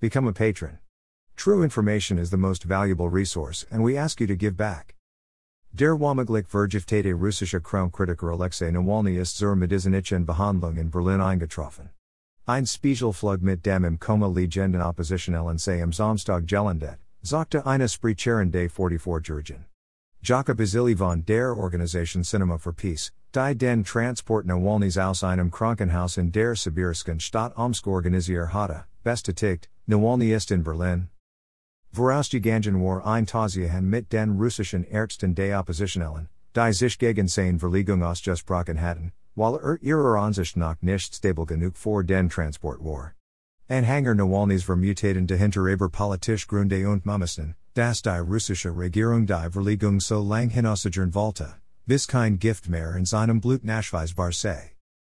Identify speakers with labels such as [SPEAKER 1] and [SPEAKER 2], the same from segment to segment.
[SPEAKER 1] Become a patron. True information is the most valuable resource, and we ask you to give back. Der Womaglik Vergiftate russische Kritiker Alexej Nawalny ist zur medizinischen Behandlung in Berlin eingetroffen. Ein Flug mit dem im Koma Legenden Oppositionellen sei am Samstag gelandet, sagte eine Sprecherin Day 44 Jurgen. Jaka Bizilj von der Organisation Cinema for Peace, die den Transport Nawalnys aus einem Krankenhaus in der Sibirischen Stadt Omsk organisiert hatte, bestätigt, Nawalny in Berlin. Vorausgegangen war ein Tausiehan mit den russischen Ärzten der Oppositionellen, die sich gegen seine Verlegung ausgesprochen hatten, weil er ihrer Ansicht nach nicht stabil genug für den Transport war. Anhänger Nawalnys vermutaten dahinter aber politisch Gründe und Mamisten, dass die russische Regierung die Verlegung so lang hinausgern wollte, bis kein Gift mehr in seinem Blut nachweisbar sei.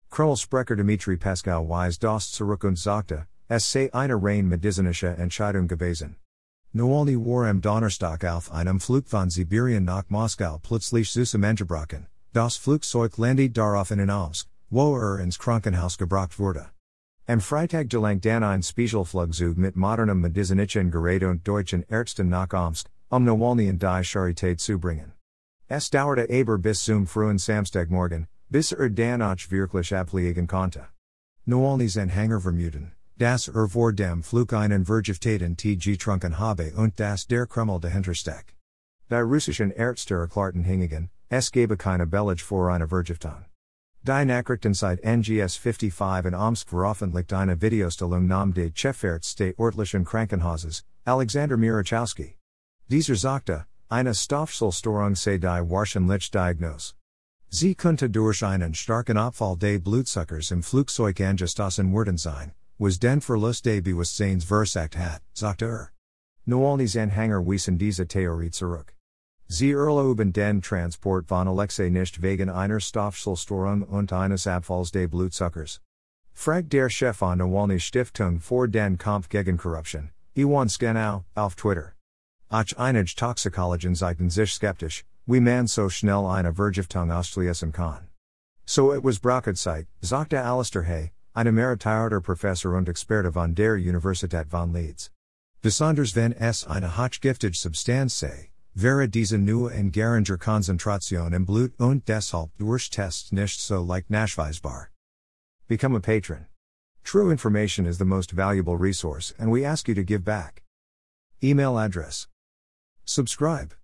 [SPEAKER 1] Kreml Sprecher Dmitry Peskov weist das zurück und sagte, es sei eine rein medizinische Entscheidung gewesen. Nawalny war am Donnerstag auf einem Flug von Sibirien nach Moskau plötzlich zusammengebrochen, das Flugzeug landet daraufhin in Omsk, wo er ins Krankenhaus gebracht wurde. Am Freitag gelangt dann ein Spezialflugzeug mit modernem medizinischen Gerät und deutschen Ärzten nach Omsk, um Nawalny in die Charité zu bringen. Es dauerte aber bis zum frühen Samstagmorgen, bis er dann auch wirklich abliegen konnte. Nawalnys Anhänger vermuten, Das er vor dem Flug einen Vergiftaten trunken habe und das der Kreml dahintersteckt. Die russischen Ärzte erklärten hingegen, es gebe keine Belege für eine Vergiftung. Die Nachrichtenzeit NGS 55 in Omsk veröffentlicht eine Videostellung nam des Chefarzt örtlichen Krankenhauses, Alexander Murachowski. Dieser sagte, eine Stoffwechselstörung sei die wahrscheinlich Diagnose. Sie könnte durch einen starken Abfall des Blutzuckers im Flugzeug angestoßen worden sein, was den Verlust Bewusstseins versagt hat, sagte er. Nawalny's Anhänger wiesen diese Theorie zurück. Sie erlauben den Transport von Alexei nicht wegen einer Stoffwechselstörung und eines Abfalls des Blutzuckers. Fragt der Chef von Nawalny's Stiftung für den Kampf gegen Korruption, Iwan Schdanow, auf Twitter. Ach einige Toxikologen zeigten sich skeptisch, wie man so schnell eine Vergiftung auslösen kann. So it was Brockedzeit, sagte Alistair Hay, ein emeritierter Professor und Experte von der Universität von Leeds. Besonders wenn es eine hochgiftige Substanz sei, wäre diese nur in geringer Konzentration im Blut und deshalb durch Tests nicht so leicht nachweisbar. Become a patron. True information is the most valuable resource and we ask you to give back. Email address. Subscribe.